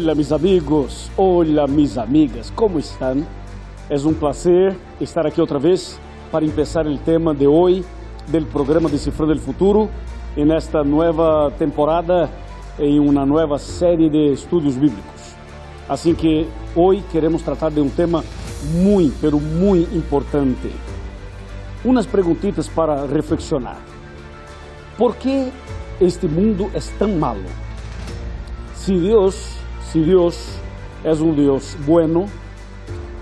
Hola mis amigos, hola mis amigas, ¿cómo están? Es un placer estar aquí otra vez para empezar el tema de hoy del programa Decifrando el Futuro en esta nueva temporada en una nueva serie de estudios bíblicos. Así que hoy queremos tratar de un tema muy, pero muy importante. Unas preguntitas para reflexionar. ¿Por qué este mundo es tan malo? Si Dios, si Dios es un Dios bueno,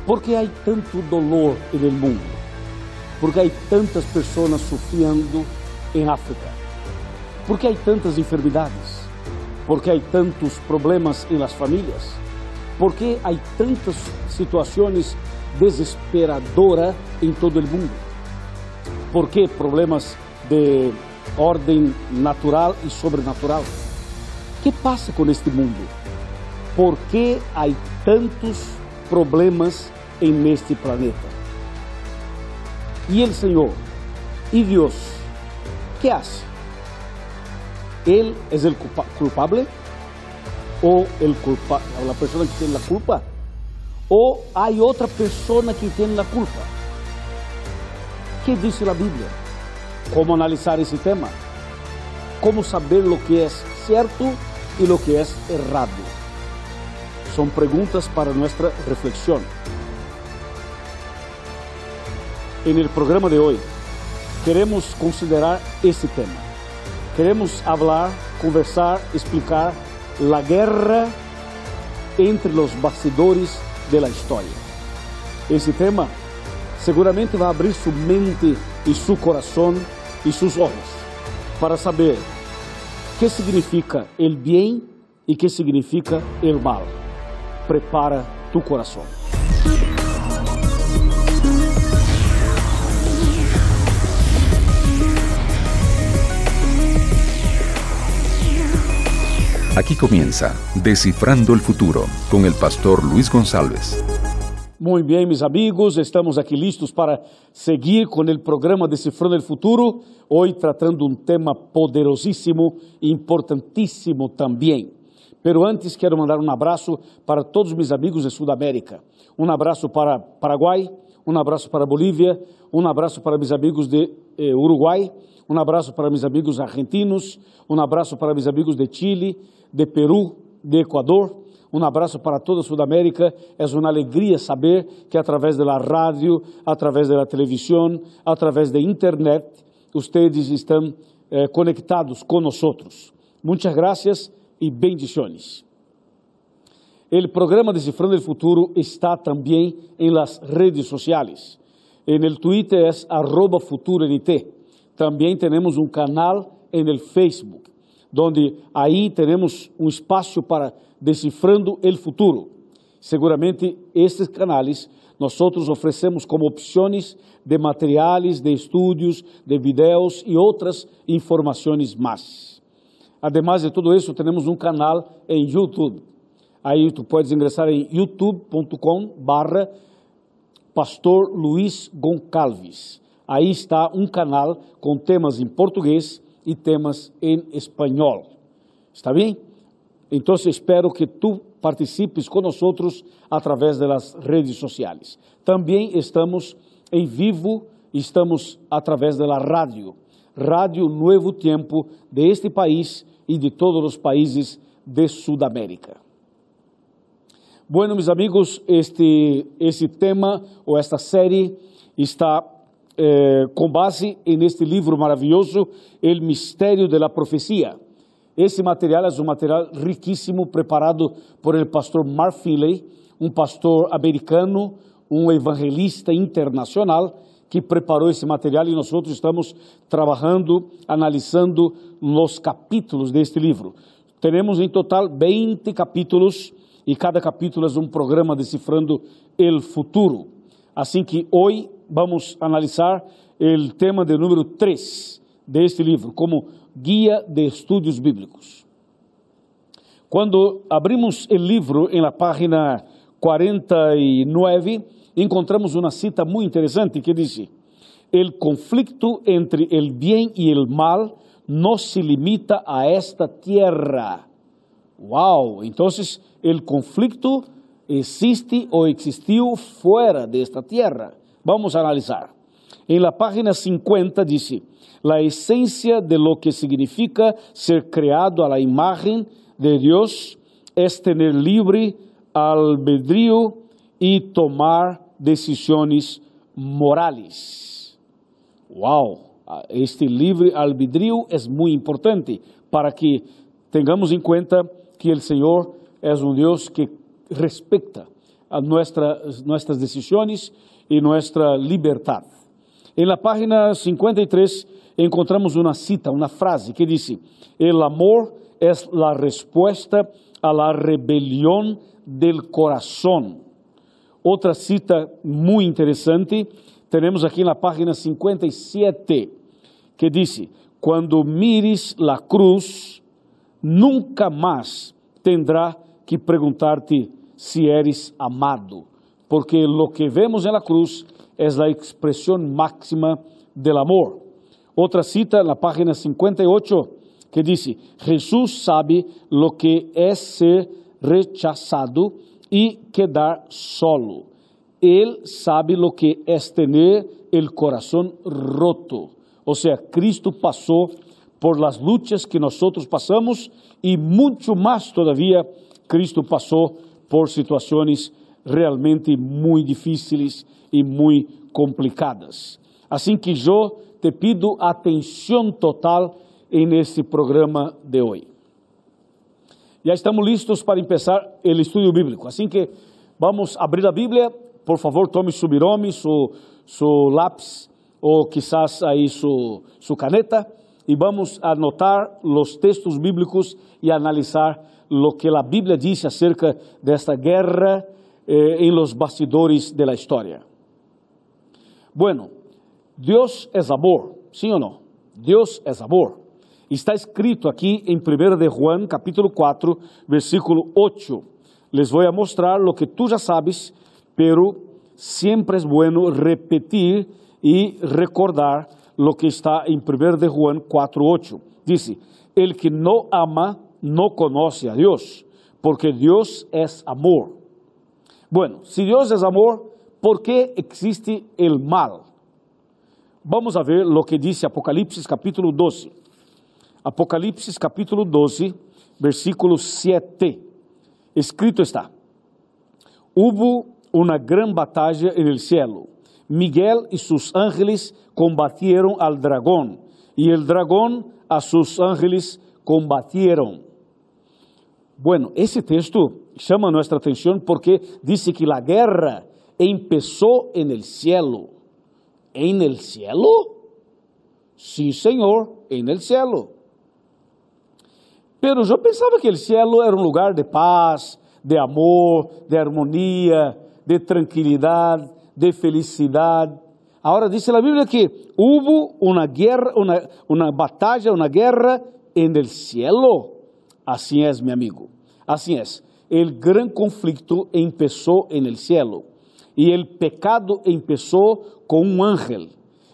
¿por qué hay tanto dolor el mundo? ¿Por qué hay tantas personas sufriendo en África? ¿Por qué hay tantas enfermedades? ¿Por qué hay tantos problemas en las familias? ¿Por qué hay tantas situaciones desesperadoras en todo el mundo? ¿Por qué problemas de orden natural y sobrenatural? ¿Qué pasa con este mundo? ¿Por qué hay tantos problemas en este planeta? Y el Señor, y Dios, ¿qué hace? ¿Él es el culpa culpable? ¿O el culpa la persona que tiene la culpa? ¿O hay otra persona que tiene la culpa? ¿Qué dice la Biblia? ¿Cómo analizar ese tema? ¿Cómo saber lo que es cierto y lo que es errado? Son preguntas para nuestra reflexión. En el programa de hoy queremos considerar ese tema. Queremos hablar, conversar, explicar la guerra entre los bastidores de la historia. Tema seguramente va a abrir su mente y su corazón y sus ojos para saber qué significa el bien y qué significa el mal. Prepara tu corazón. Aquí comienza Descifrando el Futuro con el pastor Luis González. Muy bien, mis amigos, estamos aquí listos para seguir con el programa Descifrando el Futuro, hoy tratando un tema poderosísimo e importantísimo también. Pero antes quiero mandar un abrazo para todos mis amigos de Sudamérica. Un abrazo para Paraguay, un abrazo para Bolívia, un abrazo para mis amigos de eh, Uruguay, un abrazo para mis amigos argentinos, un abrazo para mis amigos de Chile, de Perú, de Ecuador. Um abraço para toda a Sudamérica. É uma alegria saber que através da rádio, através da televisão, através da internet, vocês estão eh, conectados conosco. Muitas graças e bendições. O programa Decifrando o Futuro está também em las redes sociais. En el Twitter é arroba futuroNT. Também temos um canal en el Facebook donde aí teremos um espaço para decifrando o futuro. Seguramente estes canais nós oferecemos como opções de materiais, de estudos, de vídeos e outras informações mais. Ademais de tudo isso, temos um canal em YouTube. Aí tu podes ingressar em youtube.com barra Pastor Luiz Goncalves. Aí está um canal com temas em português e temas em espanhol. ¿Está bem? Então espero que tu participes conosco através das redes sociais. Também estamos em vivo, estamos através da rádio, Rádio Novo Tempo de este país e de todos os países de Sudamérica. Bueno, meus amigos, este, este tema ou esta série está eh, com base neste livro maravilhoso, El Mistério de la. Esse material é um material riquíssimo, preparado por el pastor Mark Finley, um pastor americano, um evangelista internacional, que preparou esse material e nós outros estamos trabalhando, analisando os capítulos deste livro. Teremos em total 20 capítulos e cada capítulo é um programa decifrando el futuro. Assim que hoje vamos analisar o tema de número 3 deste livro, como guia de estudos bíblicos. Quando abrimos o livro em la página 49, encontramos uma cita muito interessante que diz: El conflicto entre el bien y el mal no se limita a esta tierra. Wow, entonces el conflicto existe o existió fuera de esta tierra. Vamos a analizar. En la página 50 dice, la esencia de lo que significa ser creado a la imagen de Dios es tener libre albedrío y tomar decisiones morales. Wow, este libre albedrío es muy importante para que tengamos en cuenta que el Señor es un Dios que respecta a nuestras, nuestras decisiones y nuestra libertad. En la página 53 encontramos una cita, una frase que dice, el amor es la respuesta a la rebelión del corazón. Outra cita muito interessante, temos aqui na página 57, que diz: Quando mires la cruz, nunca mais tendrá que perguntar-te se eres amado, porque lo que vemos na cruz é a expressão máxima del amor. Outra cita na página 58, que diz: Jesus sabe lo que é ser rechazado e quedar solo. Ele sabe lo que é tener el corazón roto. Ou seja, Cristo passou por las luchas que nós passamos e muito mais todavía Cristo passou por situações realmente muito difíceis e muito complicadas. Assim que eu te pido atenção total en programa de hoy. Ya estamos listos para empezar el estudio bíblico, así que vamos a abrir la Biblia. Por favor, tome su birome, su, su lápiz o quizás ahí su, su caneta y vamos a anotar los textos bíblicos y analizar lo que la Biblia dice acerca de esta guerra eh, en los bastidores de la historia. Bueno, Dios es amor, ¿sí o no? Dios es amor. Está escrito aqui em 1 de Juan, capítulo 4, versículo 8. Les voy a mostrar lo que tú ya sabes, pero siempre es bueno repetir y recordar lo que está en 1 de Juan 4, 8. Dice, el que no ama no conoce a Dios, porque Dios es amor. Bueno, si Dios es amor, ¿por qué existe el mal? Vamos a ver lo que dice Apocalipsis capítulo 12. Apocalipse capítulo 12, versículo 7. Escrito está: Hubo uma grande batalha en el cielo. Miguel e sus ángeles combatieron al dragón, y el dragón a sus ángeles combatieron. Bueno, esse texto chama nuestra atenção porque dice que la guerra empezó en el cielo. ¿En el cielo? Sí, Señor, en el cielo. Eu pensava que o cielo era um lugar de paz, de amor, de harmonia, de tranquilidade, de felicidade. Agora diz a Bíblia que houve uma guerra, uma, uma batalha, uma guerra en el cielo. Assim é, meu amigo. Assim é. O grande conflito empezou en el cielo. E o pecado empezou com um ángel.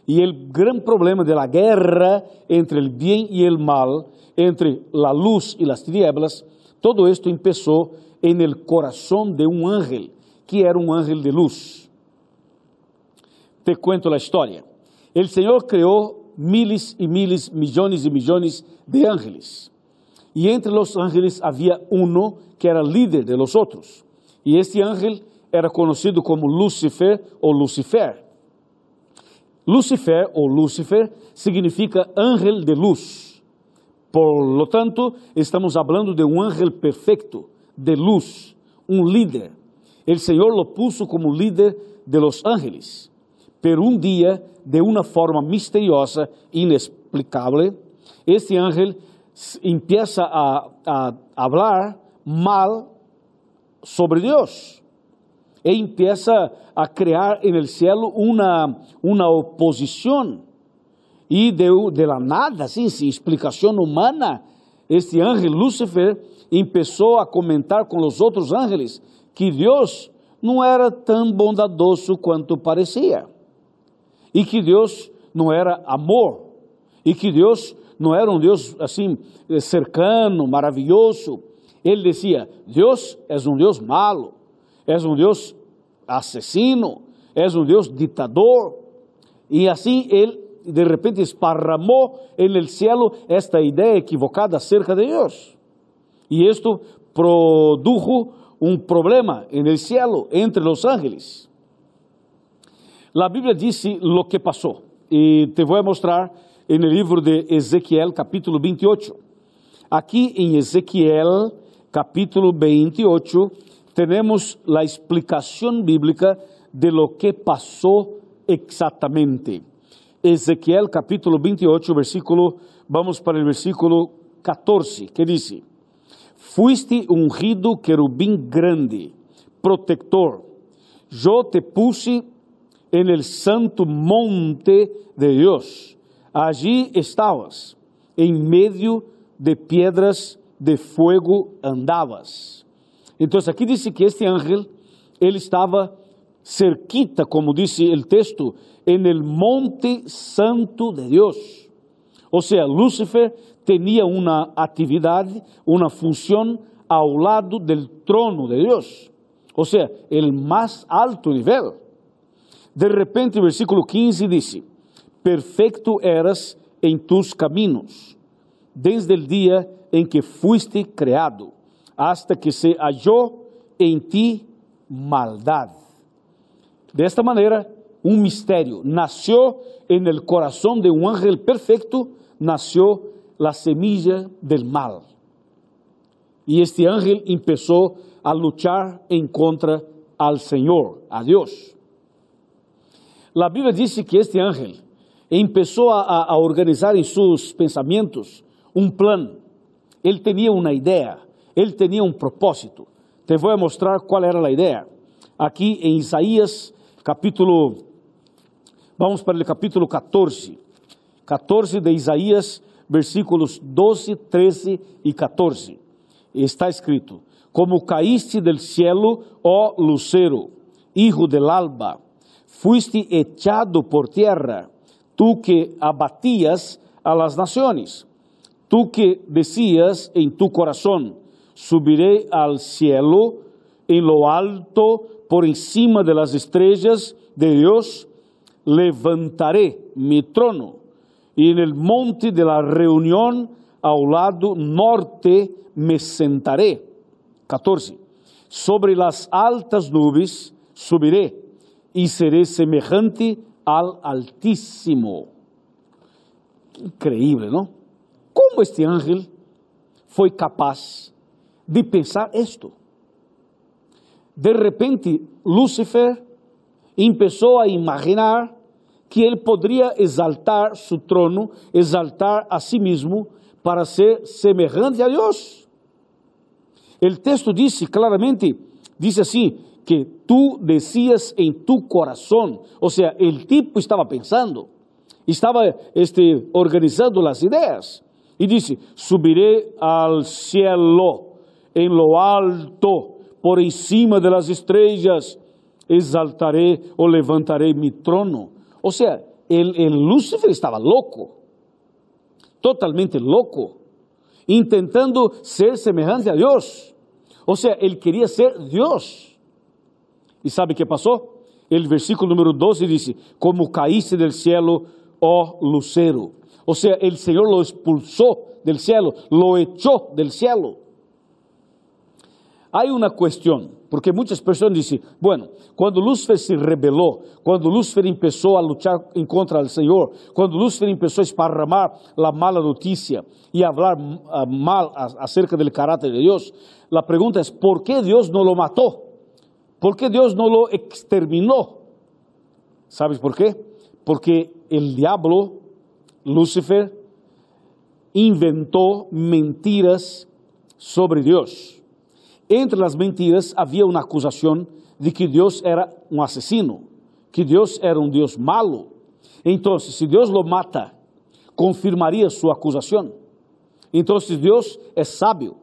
E o grande problema da guerra entre o bem e o mal entre la luz y las tinieblas, todo esto empezó en el corazón de un ángel, que era un ángel de luz. Te cuento la historia. El Señor creó miles y miles, millones y millones de ángeles. Y entre los ángeles había uno que era líder de los otros. Y este ángel era conocido como Lucifer o Lucifer. Lucifer o Lucifer significa ángel de luz. Por lo tanto, estamos hablando de um ángel perfeito, de luz, um líder. El Senhor lo puso como líder de los ángeles. Pero um dia, de uma forma misteriosa, inexplicable, este ángel empieza a, a hablar mal sobre Deus. E empieza a criar en el cielo uma, uma oposição e de, de la nada, assim, sem explicação humana, este ángel Lúcifer começou a comentar com os outros ángeles que Deus não era tão bondadoso quanto parecia, e que Deus não era amor, e que Deus não era um Deus assim cercano, maravilhoso. Él decía, Dios es un Dios malo, es un Dios asesino, es un Dios dictador. Y así él de repente esparramó en el cielo esta idea equivocada acerca de Dios. Y esto produjo un problema en el cielo entre los ángeles. La Biblia dice lo que pasó y te voy a mostrar en el libro de Ezequiel capítulo 28. Aquí en Ezequiel capítulo 28 tenemos la explicación bíblica de lo que pasó exactamente. Ezequiel capítulo 28, versículo, vamos para el versículo 14, que dice, fuiste ungido querubín grande, protector, yo te puse en el santo monte de Dios, allí estabas, en medio de piedras de fuego andabas. Entonces aquí dice que este ángel, él estaba cerquita, como dice el texto, en el monte santo de Dios. O sea, Lúcifer tenía una actividad, una función ao lado del trono de Dios. O sea, el más alto nivel. De repente, el versículo 15 dice, perfecto eras en tus caminos, desde el día en que fuiste creado, hasta que se halló en ti maldad. De esta manera, un misterio. Nació en el corazón de un ángel perfecto, nació la semilla del mal. Y este ángel empezó a luchar en contra al Señor, a Dios. La Biblia dice que este ángel empezó a, a organizar en sus pensamientos un plan. Él tenía una idea, él tenía un propósito. Te voy a mostrar cuál era la idea. Aquí en Isaías capítulo Vamos para o capítulo 14. 14 de Isaías, versículos 12, 13 e 14. Está escrito: Como caíste del cielo, ó lucero, hijo del alba, fuiste echado por tierra, tú que abatías a las naciones, tú que decías en tu corazón, subiré al cielo, en lo alto, por encima de las estrellas de Dios, levantaré mi trono y en el monte de la reunión ao lado norte me sentaré. 14. Sobre las altas nubes subiré y seré semejante al Altísimo. Increíble, ¿no? ¿Cómo este ángel foi capaz de pensar esto? De repente, Lúcifer empezó a imaginar que él podría exaltar su trono, exaltar a sí mismo para ser semejante a Dios. El texto dice claramente, dice así, que tú decías en tu corazón, o sea, el tipo estaba pensando, estaba este, organizando las ideas, y dice, subiré al cielo, en lo alto, por encima de las estrellas, exaltaré o levantaré mi trono. O sea, el, el Lucifer estaba loco, totalmente loco, intentando ser semejante a Dios. O sea, él quería ser Dios. ¿Y sabe qué pasó? El versículo número 12 dice, como caíste del cielo, oh lucero. O sea, el Señor lo expulsó del cielo, lo echó del cielo. Hay una cuestión. Porque muitas pessoas dizem, bueno, quando Lúcifer se rebelou, quando Lúcifer começou a lutar em contra o Senhor, quando Lúcifer começou a esparramar a mala notícia e falar uh, mal acerca do caráter de Deus, a pergunta é: por que Deus não lo matou? Por que Deus não lo exterminou? ¿Sabes por quê? Porque o diabo, Lúcifer, inventou mentiras sobre Deus. Entre las mentiras había una acusación de que Dios era un asesino, que Dios era un Dios malo. Entonces, si Dios lo mata, confirmaría su acusación. Entonces Dios es sabio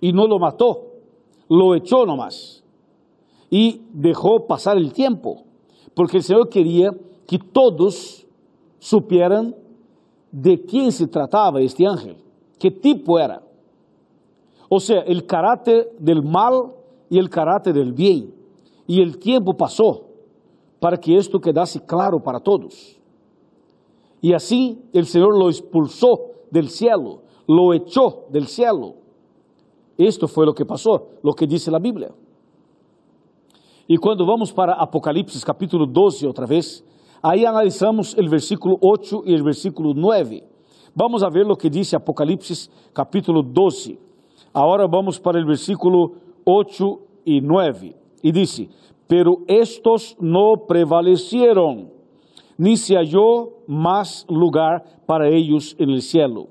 y no lo mató, lo echó nomás y dejó pasar el tiempo, porque el Señor quería que todos supieran de quién se trataba este ángel, qué tipo era. O sea, el carácter del mal y el carácter del bien. Y el tiempo pasó para que esto quedase claro para todos. Y así el Señor lo expulsó del cielo, lo echó del cielo. Esto fue lo que pasó, lo que dice la Biblia. Y cuando vamos para Apocalipsis capítulo 12 otra vez, ahí analizamos el versículo 8 y el versículo 9. Vamos a ver lo que dice Apocalipsis capítulo 12. Ahora vamos para el versículo 8 y 9. Y dice, pero estos no prevalecieron, ni se halló más lugar para ellos en el cielo.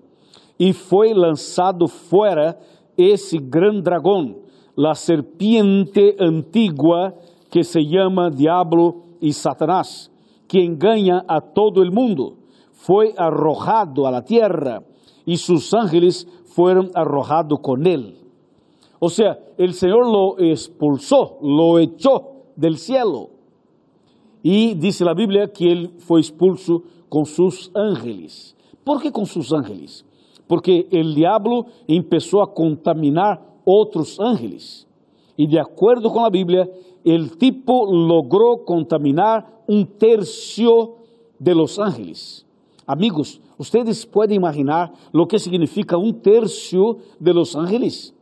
Y fue lanzado fuera ese gran dragón, la serpiente antigua que se llama Diablo y Satanás, que engaña a todo el mundo. Fue arrojado a la tierra y sus ángeles fueron arrojados con él. O sea, el Señor lo expulsó, lo echó del cielo. Y dice la Biblia que él fue expulso con sus ángeles. ¿Por qué con sus ángeles? Porque el diablo empezó a contaminar otros ángeles. Y de acuerdo con la Biblia, el tipo logró contaminar un tercio de los ángeles. Amigos, ustedes pueden imaginar lo que significa un tercio de los ángeles.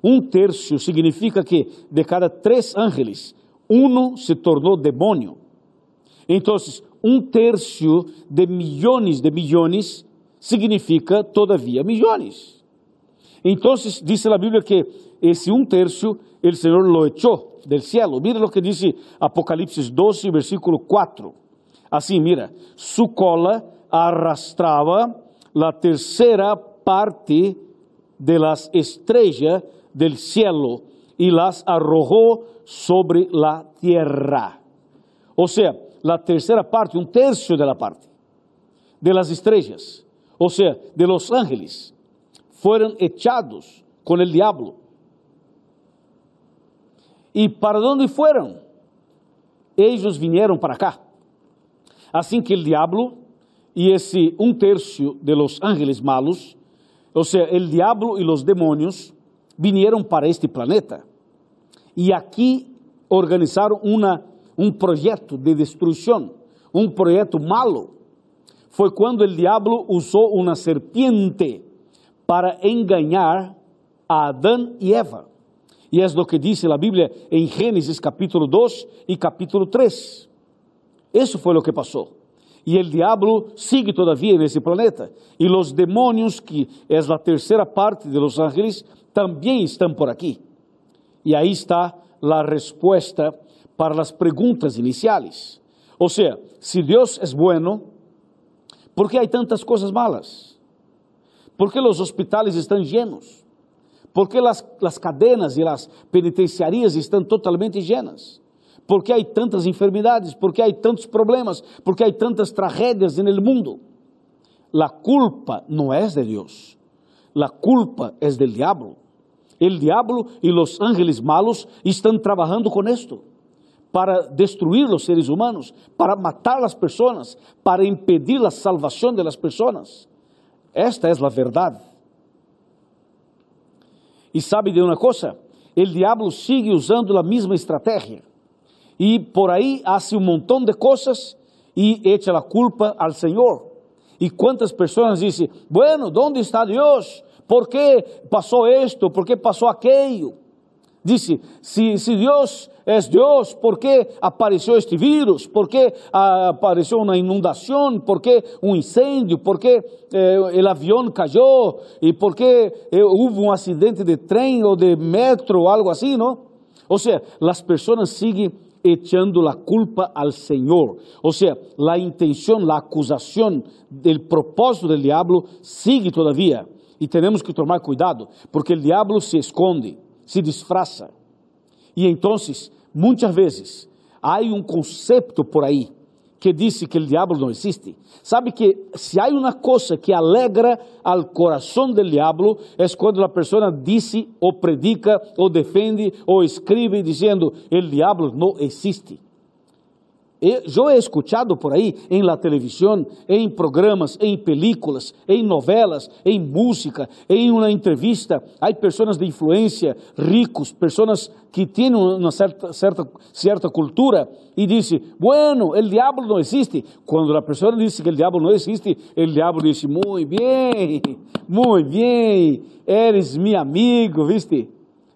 Un tercio significa que de cada tres ángeles, uno se tornou demônio. Então, um terço de milhões de milhões significa, todavia, milhões. Então, diz a Bíblia que esse um terço, o Senhor lo echou del cielo. Mira o que diz Apocalipse 12, versículo 4. Assim, mira, su cola arrastrava a terceira parte de las estrellas del cielo y las arrojó sobre la tierra. O sea, la tercera parte, un tercio de la parte de las estrellas, o sea, de los ángeles, fueron echados con el diablo. ¿Y para dónde fueron? Ellos vinieron para acá. Así que el diablo y ese un tercio de los ángeles malos, o sea, el diablo y los demonios, vinieron para este planeta. E aqui organizaram uma, um projeto de destruição, um projeto malo. Foi quando o diabo usou uma serpiente para enganar a Adão e Eva. E é o que diz a Bíblia em Gênesis capítulo 2 e capítulo 3. Isso foi o que passou. E o diabo sigue todavia nesse planeta. E os demônios, que é a terceira parte de los ángeles, também estão por aqui. E aí está a resposta para as perguntas iniciais. Ou seja, se Deus é bueno, ¿por que há tantas coisas malas? ¿Por que os hospitais estão llenos? ¿Por que as, as cadenas e as penitenciarias estão totalmente llenas? ¿Por que há tantas enfermidades? ¿Por que há tantos problemas? ¿Por que há tantas tragédias no mundo? La culpa não é de Deus. La culpa é del diabo. El diablo y los ángeles malos están trabajando con esto para destruir los seres humanos, para matar las personas, para impedir la salvación de las personas. Esta es la verdad. E sabe de uma coisa? O diabo sigue usando a mesma estratégia. E por aí hace um montão de coisas e echa a culpa ao Senhor. E quantas pessoas dizem: Bueno, onde está Deus? ¿Por qué pasó esto? ¿Por qué pasó aquello? Dice, si, si Dios es Dios, ¿por qué apareció este virus? ¿Por qué apareció una inundación? ¿Por qué un incendio? ¿Por qué eh, avión cayó? ¿Y por qué eh, hubo un accidente de tren o de metro o algo así, no? O sea, las personas siguen echando la culpa al Señor. O sea, la intención, la acusación del propósito del diablo sigue todavía. E temos que tomar cuidado, porque o diabo se esconde, se disfraça. E então, muitas vezes, há um conceito por aí que diz que o diabo não existe. Sabe que se há uma coisa que alegra ao coração do diabo é quando a pessoa diz ou predica ou defende ou escreve dizendo: "O diabo não existe". Yo he escuchado por ahí en la televisión, en programas, en películas, en novelas, en música, en una entrevista. Hay personas de influencia, ricos, personas que tienen una cierta, cierta, cierta cultura y dice, bueno, el diablo no existe. Cuando la persona dice que el diablo no existe, el diablo dice, muy bien, muy bien, eres mi amigo, ¿viste?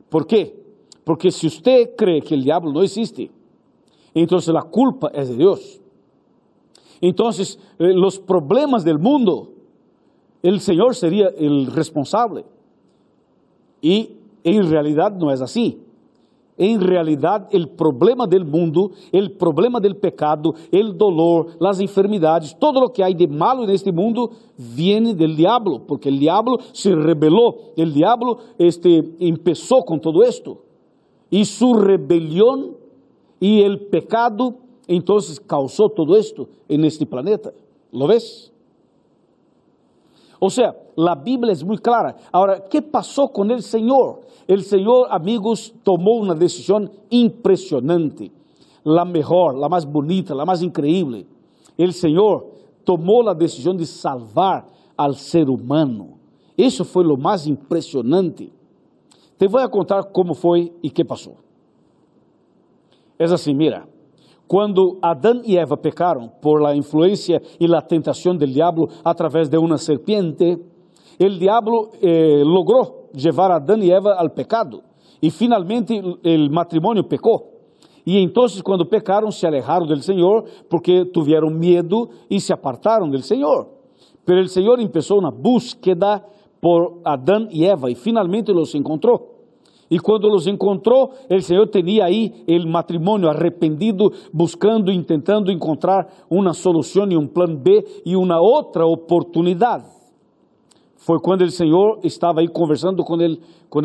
¿Por qué? Porque si usted cree que el diablo no existe, entonces la culpa es de Dios. Entonces eh, los problemas del mundo, el Señor sería el responsable. Y en realidad no es así. En realidad el problema del mundo, el problema del pecado, el dolor, las enfermedades, todo lo que hay de malo en este mundo viene del diablo, porque el diablo se rebeló, el diablo este, empezó con todo esto. Y su rebelión y el pecado entonces causó todo esto en este planeta. ¿Lo ves? O sea, la Biblia es muy clara. Ahora, ¿qué pasó con el Señor? El Señor, amigos, tomó una decisión impresionante, la mejor, la más bonita, la más increíble. El Señor tomó la decisión de salvar al ser humano. Eso fue lo más impresionante. Te voy a contar cómo fue y qué pasó. Es assim, mira, quando Adão e Eva pecaram por la influência e la tentação del diablo a través de uma serpiente, el diablo eh, logró llevar a Adán y Eva al pecado e finalmente el matrimonio pecou. E então, quando pecaram, se alejaram del Senhor porque tiveram medo e se apartaram del Senhor. Pero el Senhor empezó uma búsqueda por Adán e Eva e finalmente los encontrou. E quando los encontrou, o Senhor tinha aí o matrimônio arrependido, buscando, intentando encontrar uma solução e um plano B e uma outra oportunidade. Foi quando o Senhor estava aí conversando com ele, com o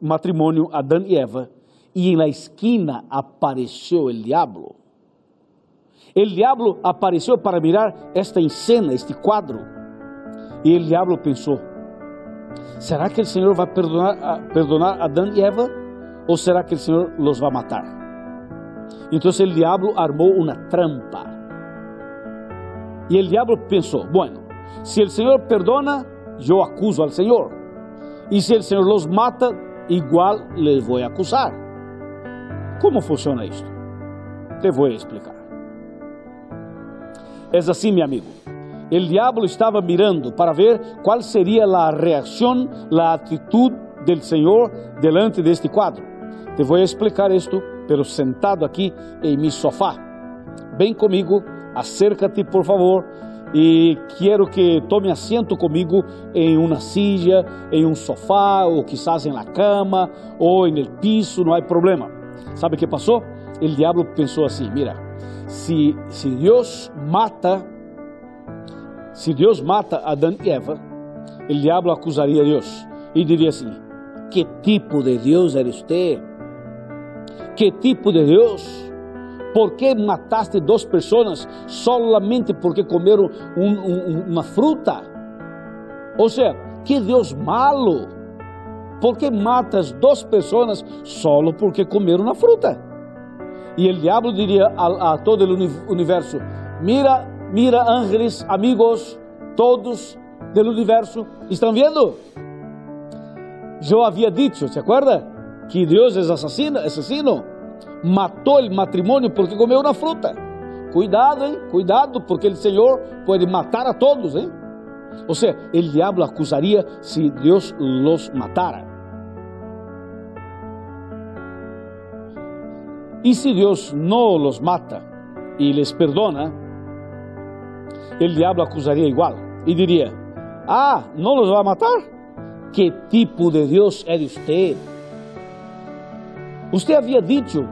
matrimônio Adão e Eva, e na esquina apareceu o diabo. O diabo apareceu para mirar esta cena, este quadro. E o diabo pensou: Será que o Senhor vai perdonar, perdonar Adão e Eva? Ou será que o Senhor los vai matar? Então o diabo armou uma trampa. E o diabo pensou: bueno, se o Senhor perdona, eu acuso ao Senhor. E se o Senhor los mata, igual les vou acusar. Como funciona isto? Te vou explicar. É assim, meu amigo el diablo estaba mirando para ver cuál sería la reacción, la actitud del Señor delante de este cuadro. Te voy a explicar esto, pero sentado aquí en mi sofá. Ven conmigo, acércate por favor y quiero que tome asiento conmigo en una silla, en un sofá o quizás en la cama o en el piso, no hay problema. ¿Sabe qué pasó? El diablo pensó así, mira, si, si Dios mata se Deus mata Adão e Eva, o diabo acusaria Deus e diria assim: Que tipo de Deus era você? Que tipo de Deus? ¿Por que mataste duas pessoas solamente porque comeram um, um, uma fruta? Ou seja, que Deus malo. ¿Por que matas duas pessoas solo porque comeram uma fruta? E o diabo diria a, a todo o universo: Mira mira ángeles, amigos, todos del universo, ¿están viendo? Yo había dicho, ¿se acuerda? Que Dios es asesino, asesino. Matou o matrimônio porque comeu uma fruta. Cuidado, hein? Cuidado, porque o Senhor pode matar a todos, hein? Ou seja, o diabo acusaria se Deus los matara. E se Deus não los mata e les perdona, o diabo acusaria igual e diria: Ah, não los vai matar? Que tipo de Deus é você? Você havia dito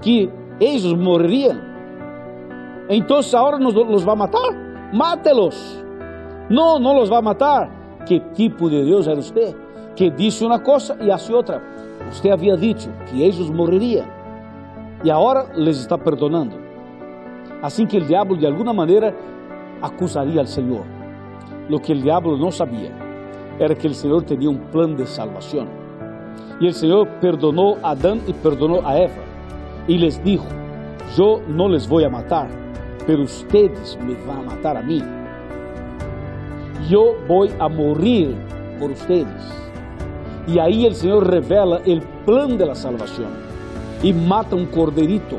que eles morreriam. Então agora nos los vai matar? Mátelos. Não, não los vai matar. Que tipo de Deus era você? Que disse uma coisa e hace outra. Você havia dito que eles morreriam. E agora les está perdonando. Assim que o diabo, de alguma maneira, acusaría al Señor. Lo que el diablo no sabía era que el Señor tenía un plan de salvación. Y el Señor perdonó a Adán y perdonó a Eva. Y les dijo, yo no les voy a matar, pero ustedes me van a matar a mí. Yo voy a morir por ustedes. Y ahí el Señor revela el plan de la salvación y mata un corderito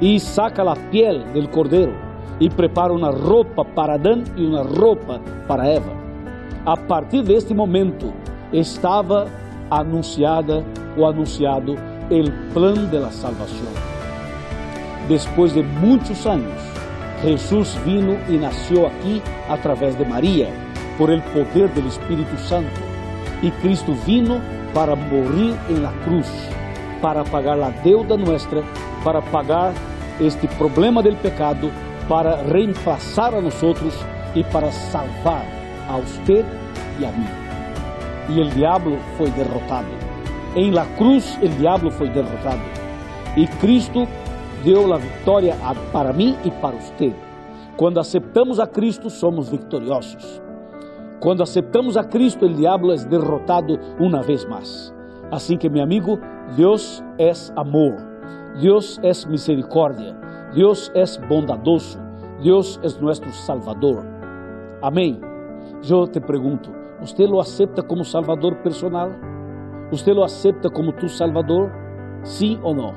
y saca la piel del cordero y prepara una ropa para Adán y una ropa para Eva. A partir de este momento estava anunciada ou anunciado o plano de la salvação. Depois de muitos anos, Jesus vino e nasceu aqui através de Maria, por el poder do Espírito Santo. E Cristo vino para morrer em la cruz, para pagar a deuda nuestra, para pagar este problema del pecado, para reemplazar a nós e para salvar a usted e a mim. E o diabo foi derrotado. Em la cruz, o diabo foi derrotado. E Cristo deu a vitória para mim e para você. Quando aceitamos a Cristo, somos vitoriosos. Quando aceitamos a Cristo, o diabo é derrotado uma vez mais. Assim que, meu amigo, Deus é amor, Deus é misericórdia, Deus é bondadoso, Deus é nosso Salvador. Amém. Eu te pergunto, você lo aceita como Salvador personal? Você lo aceita como tu Salvador? Sim ou não?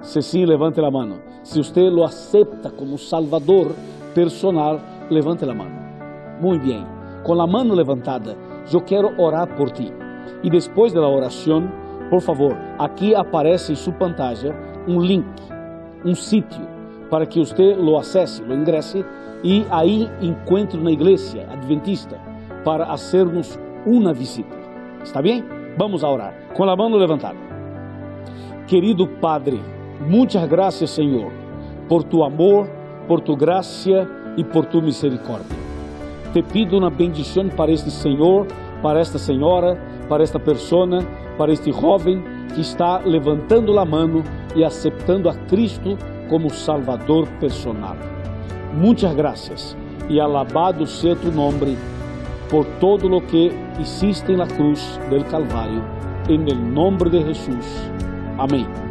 Se sim, levante a mão. Se você lo aceita como Salvador personal, levante a mão. Muito bem. Com a mão levantada, eu quero orar por ti. E depois da oração, por favor, aqui aparece em sua pantalla um link, um sítio, para que você lo acesse, lo ingresse e aí encontre na igreja adventista para hacernos uma visita. ¿Está bem? Vamos a orar. Com a mão levantada. Querido Padre, muitas graças, Senhor, por tu amor, por tu graça e por tu misericórdia. Te pido uma bendição para este Senhor, para esta senhora, para esta pessoa, para este jovem que está levantando a mão e aceitando a Cristo como Salvador personal. Muitas graças e alabado seja tu nome por todo lo que hiciste en la cruz del Calvario, en el nombre de Jesús. Amén.